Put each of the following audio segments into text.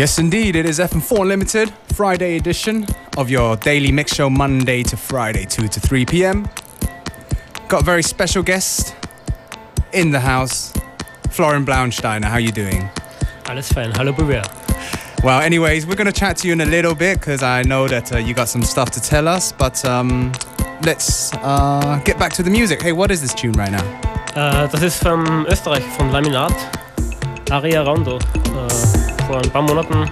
Yes, indeed. It is FM4 Limited, Friday edition of your daily mix show, Monday to Friday, 2 to 3 p.m. Got a very special guest in the house, Florian Blaunsteiner. How are you doing? Alles fein. Hallo Bavaria. Well, anyways, we're going to chat to you in a little bit because I know that uh, you got some stuff to tell us. But um, let's uh, get back to the music. Hey, what is this tune right now? Äh, das ist von Österreich, von Laminat. Aria Rondo. Vor ein paar Monaten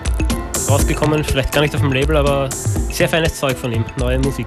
rausgekommen. Vielleicht gar nicht auf dem Label, aber sehr feines Zeug von ihm. Neue Musik.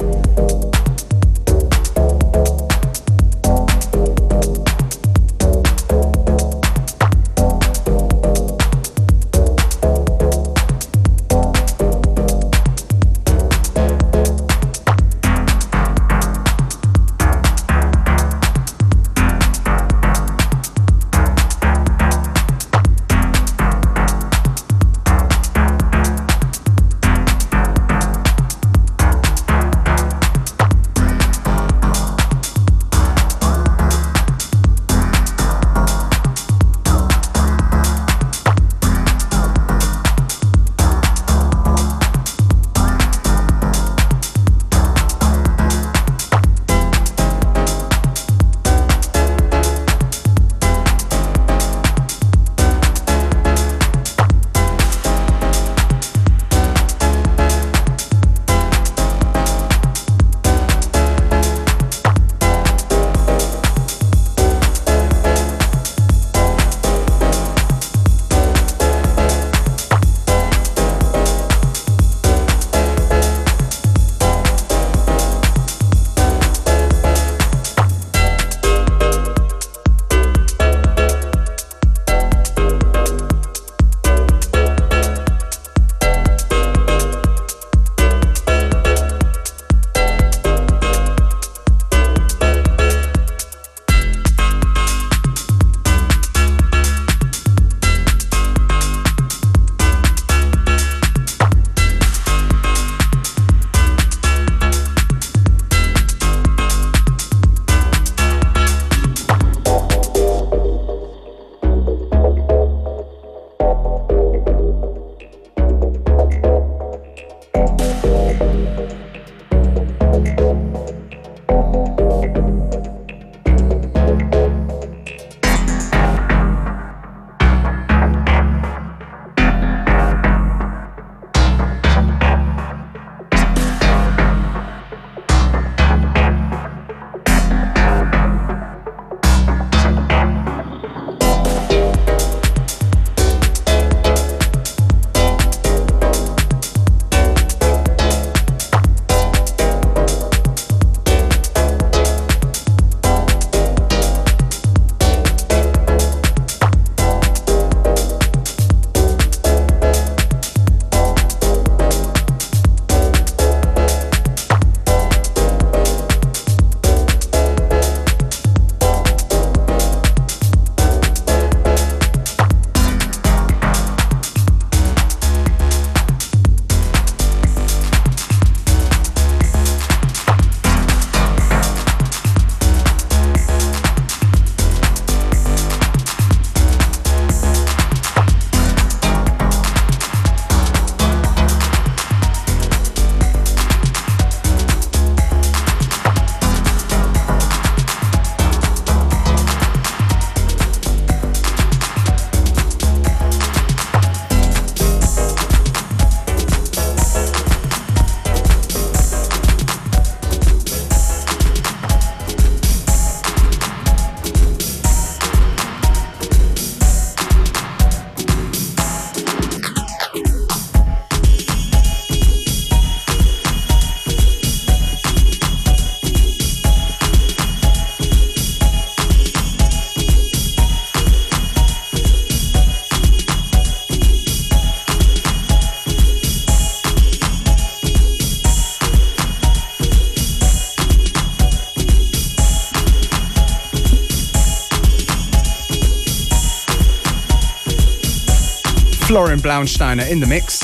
Florian Blaunsteiner in the mix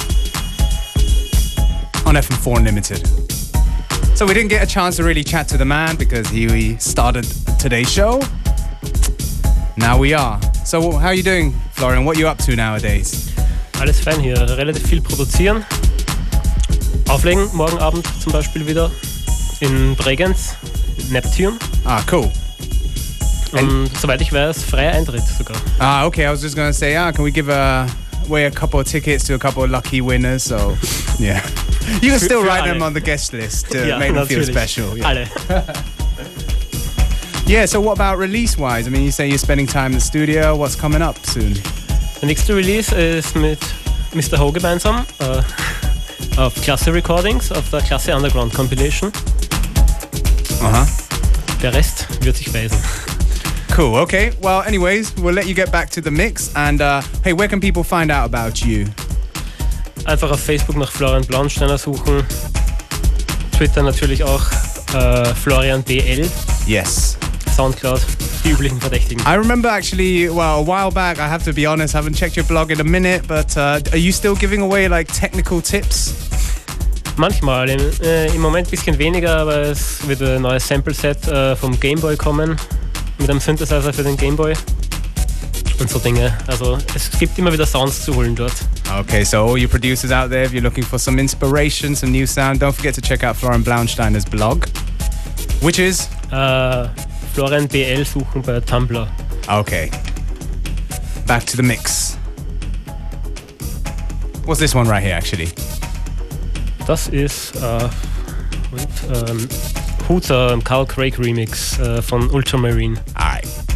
on FM4 Unlimited. So we didn't get a chance to really chat to the man because he started today's show. Now we are. So how are you doing, Florian? What are you up to nowadays? Alles fein hier, relativ viel produzieren. Auflegen morgen Abend zum Beispiel wieder in Bregenz, Neptune. Ah, cool. Und soweit ich weiß, freier Eintritt sogar. Ah, okay. I was just gonna say, ah, can we give a away a couple of tickets to a couple of lucky winners? So, yeah, you can still write them on the guest list to Ja, make them feel natürlich. special. Yeah. Yeah. So, what about release-wise? I mean, you say you're spending time in the studio. What's coming up soon? The next Release ist mit Mr. Ho gemeinsam. Äh, auf Klasse Recordings, of the Klasse Underground Compilation. Uh huh. Der Rest wird sich weisen. Cool. Okay. Well, anyways, we'll let you get back to the mix. And uh, hey, where can people find out about you? Einfach auf Facebook nach Florian Blaunsteiner suchen. Twitter natürlich auch äh, Florian BL, Yes. Soundcloud, die üblichen Verdächtigen. I remember actually, well, a while back, I have to be honest, I haven't checked your blog in a minute, but uh, are you still giving away like technical tips? Manchmal, im, äh, im Moment ein bisschen weniger, aber es wird ein neues Sample-Set äh, vom Gameboy kommen, mit einem Synthesizer für den Gameboy und so Dinge. Also es gibt immer wieder Sounds zu holen dort. Okay, so all you producers out there, if you're looking for some inspiration, some new sound, don't forget to check out Florian Blaunsteiner's blog, which is Äh, Florian BL suchen bei Tumblr. okay. Back to the mix. What's this one right here, actually? Das ist äh, und, ähm, ähm, Hooter Carl Craig Remix äh, von Ultramarine. All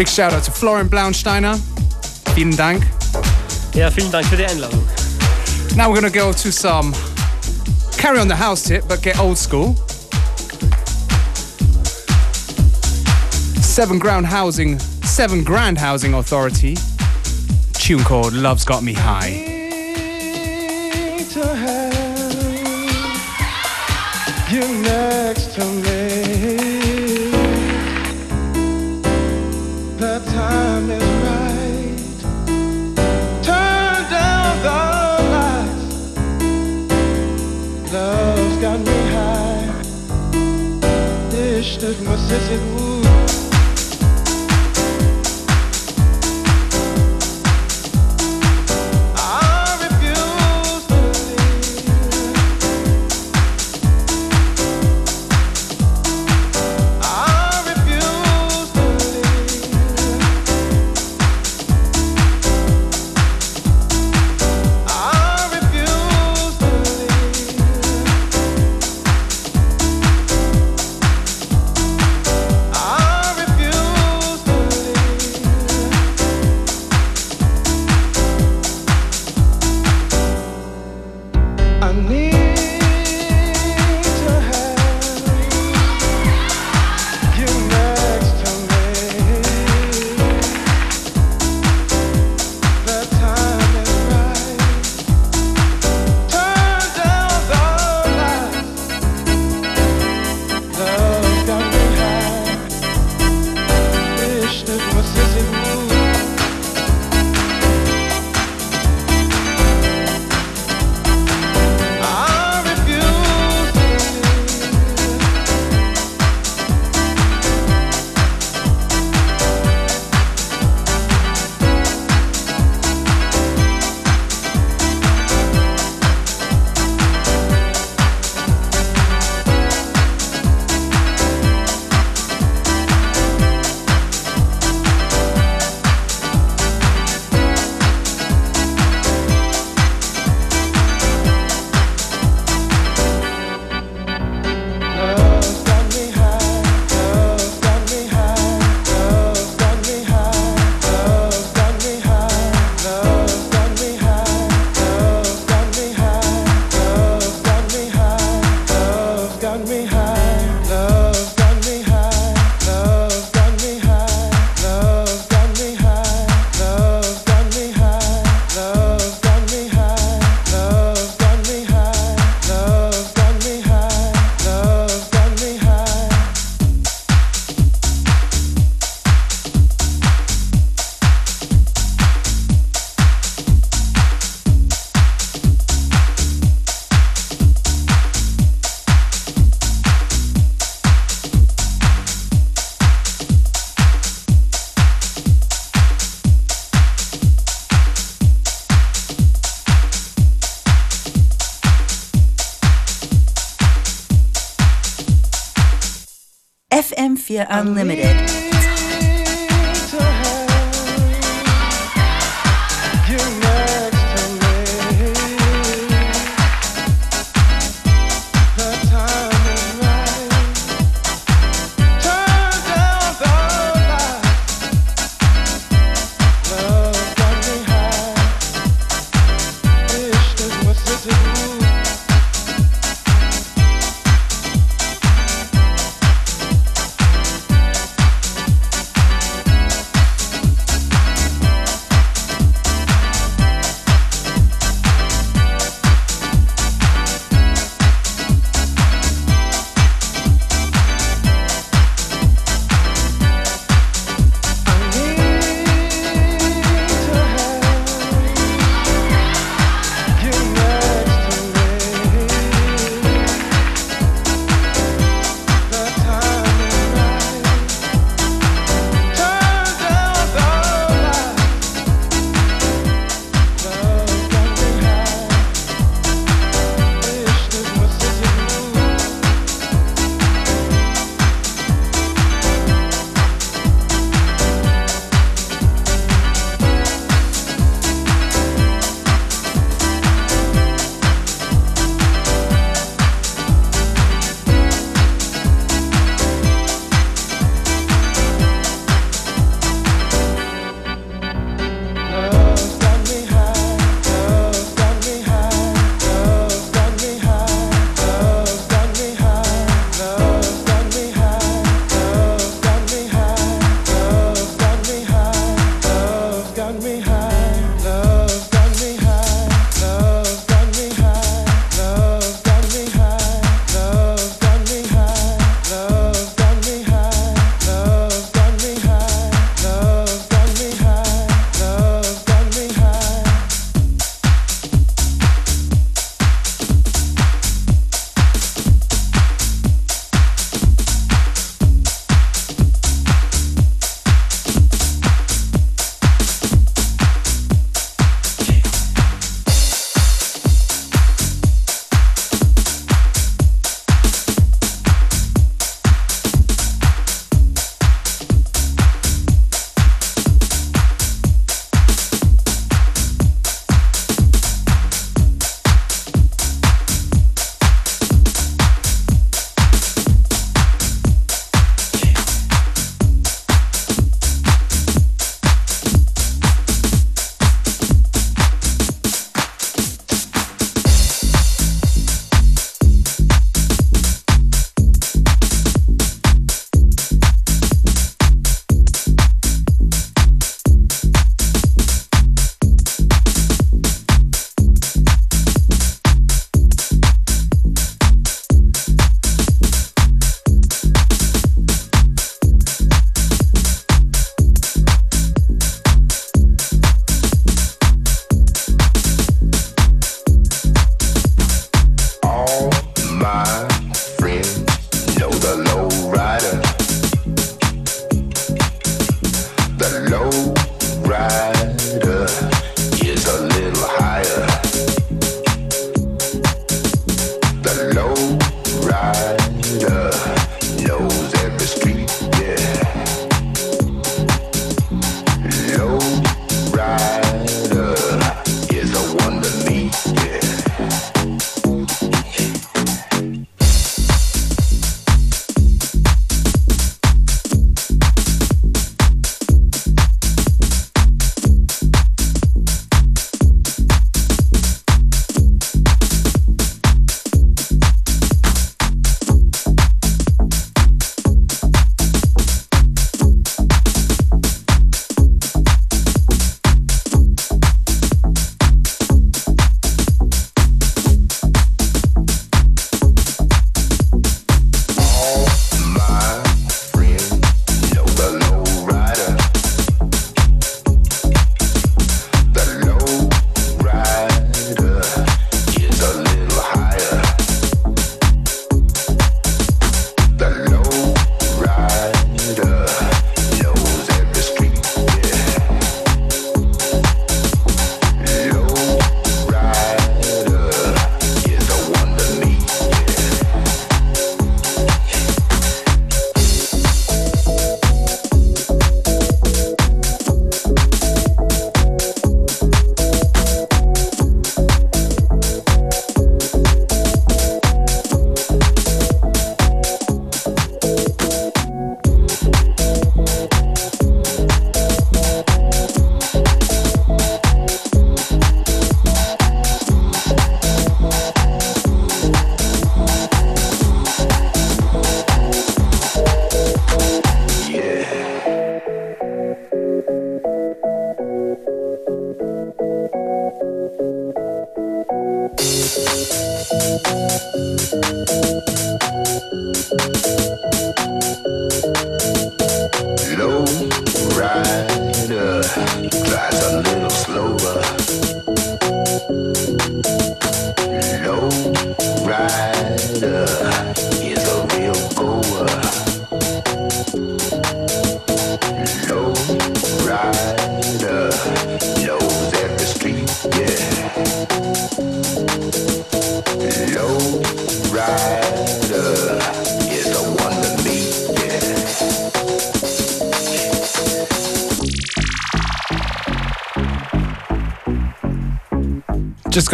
Big shout out to Florian Blaunsteiner. Vielen Dank. Ja, vielen Dank für die Einladung. Now we're gonna go to some carry on the house tip, but get old school. Seven Ground Housing, Seven Grand Housing Authority. Tune called Love's Got Me High. You next to me. mesmo a ser Unlimited.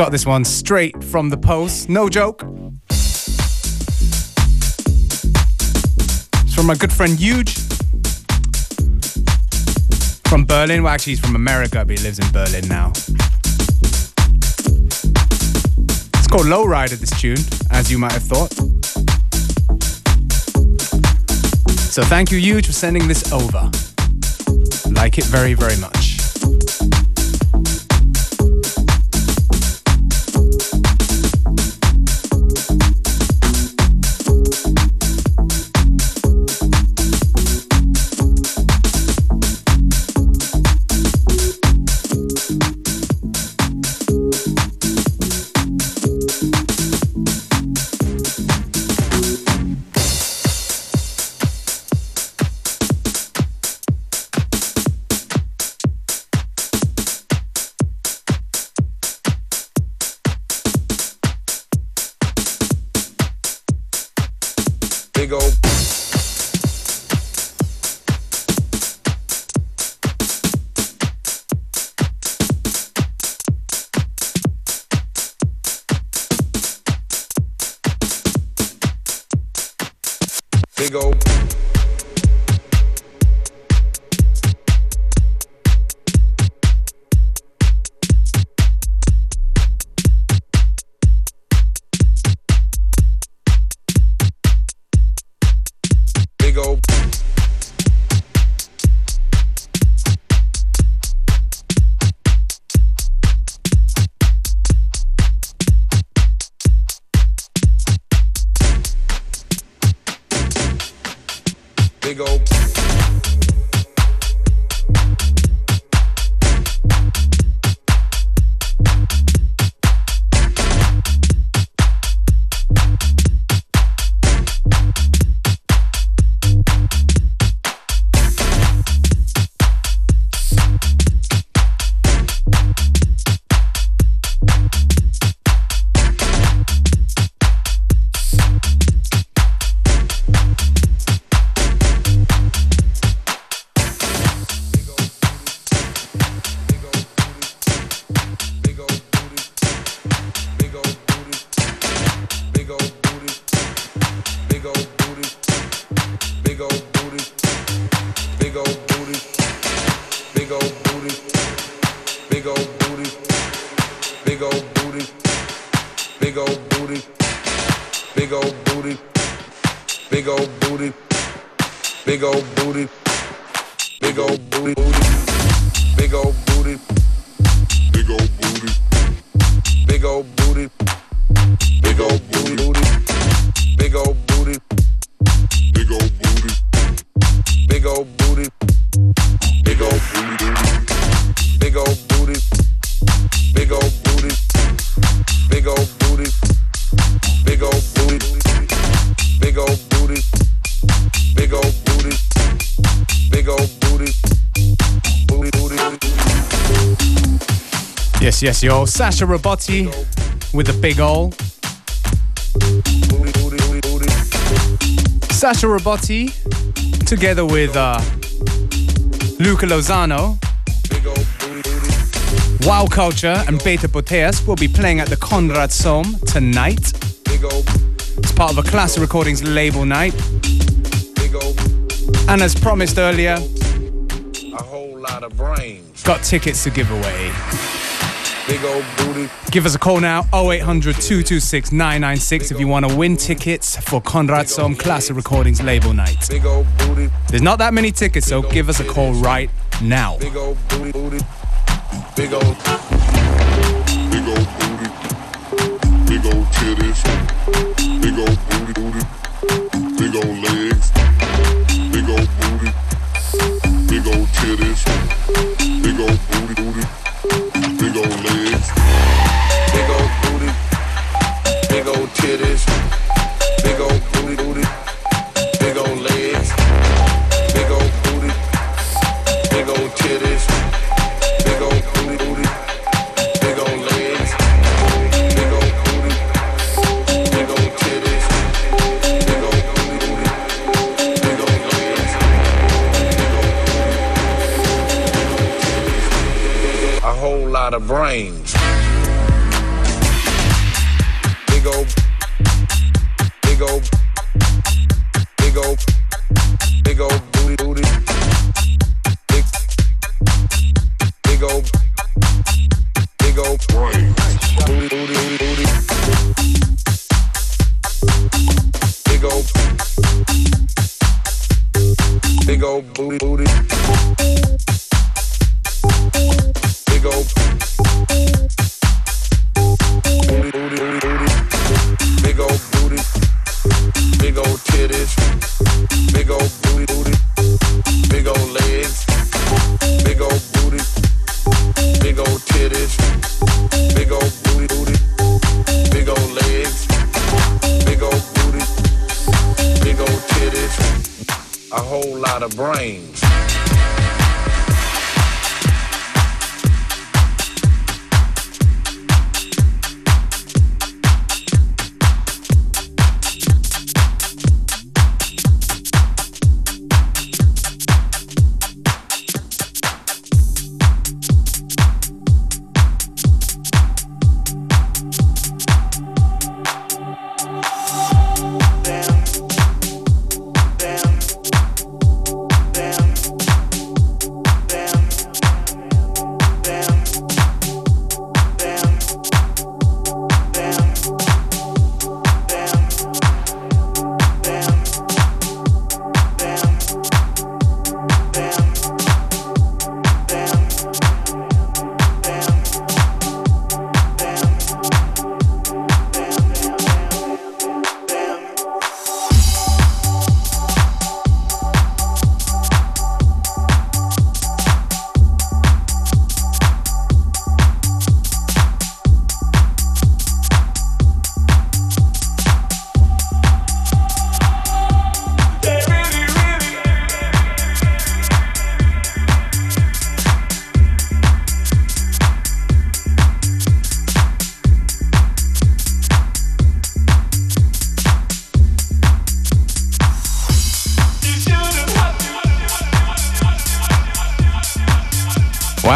Got this one straight from the post. No joke. It's from my good friend Huge. From Berlin. Well, actually, he's from America, but he lives in Berlin now. It's called Lowrider, this tune, as you might have thought. So thank you, Huge, for sending this over. Like it very, very much. Yes, yo. Sasha Robotti with the big ol'. Sasha Robotti together with uh, Luca Lozano. Big old booty booty. Wow Culture and Beta Boteas will be playing at the Conrad Som tonight. It's part of a Classic Recordings label night. And as promised earlier, a whole lot of brains. got tickets to give away. Big old booty. Give us a call now 0800 226 996 if you want to win tickets for Konrad Som Classe Recordings label night. There's not that many tickets, so give us a call right now. Big old booty, booty. Big old Big old booty. Big old titties. Big old booty, booty. Big old legs. Big old booty. Big old titties. Big old booty, booty slowly. strange.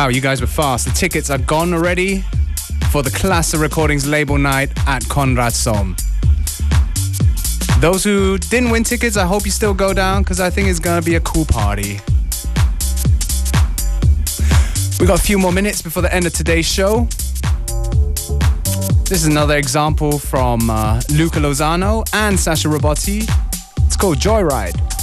Wow, you guys were fast. The tickets are gone already for the Classa Recordings label night at Konrad Som. Those who didn't win tickets, I hope you still go down because I think it's gonna be a cool party. We got a few more minutes before the end of today's show. This is another example from uh, Luca Lozano and Sasha Robotti. It's called Joyride.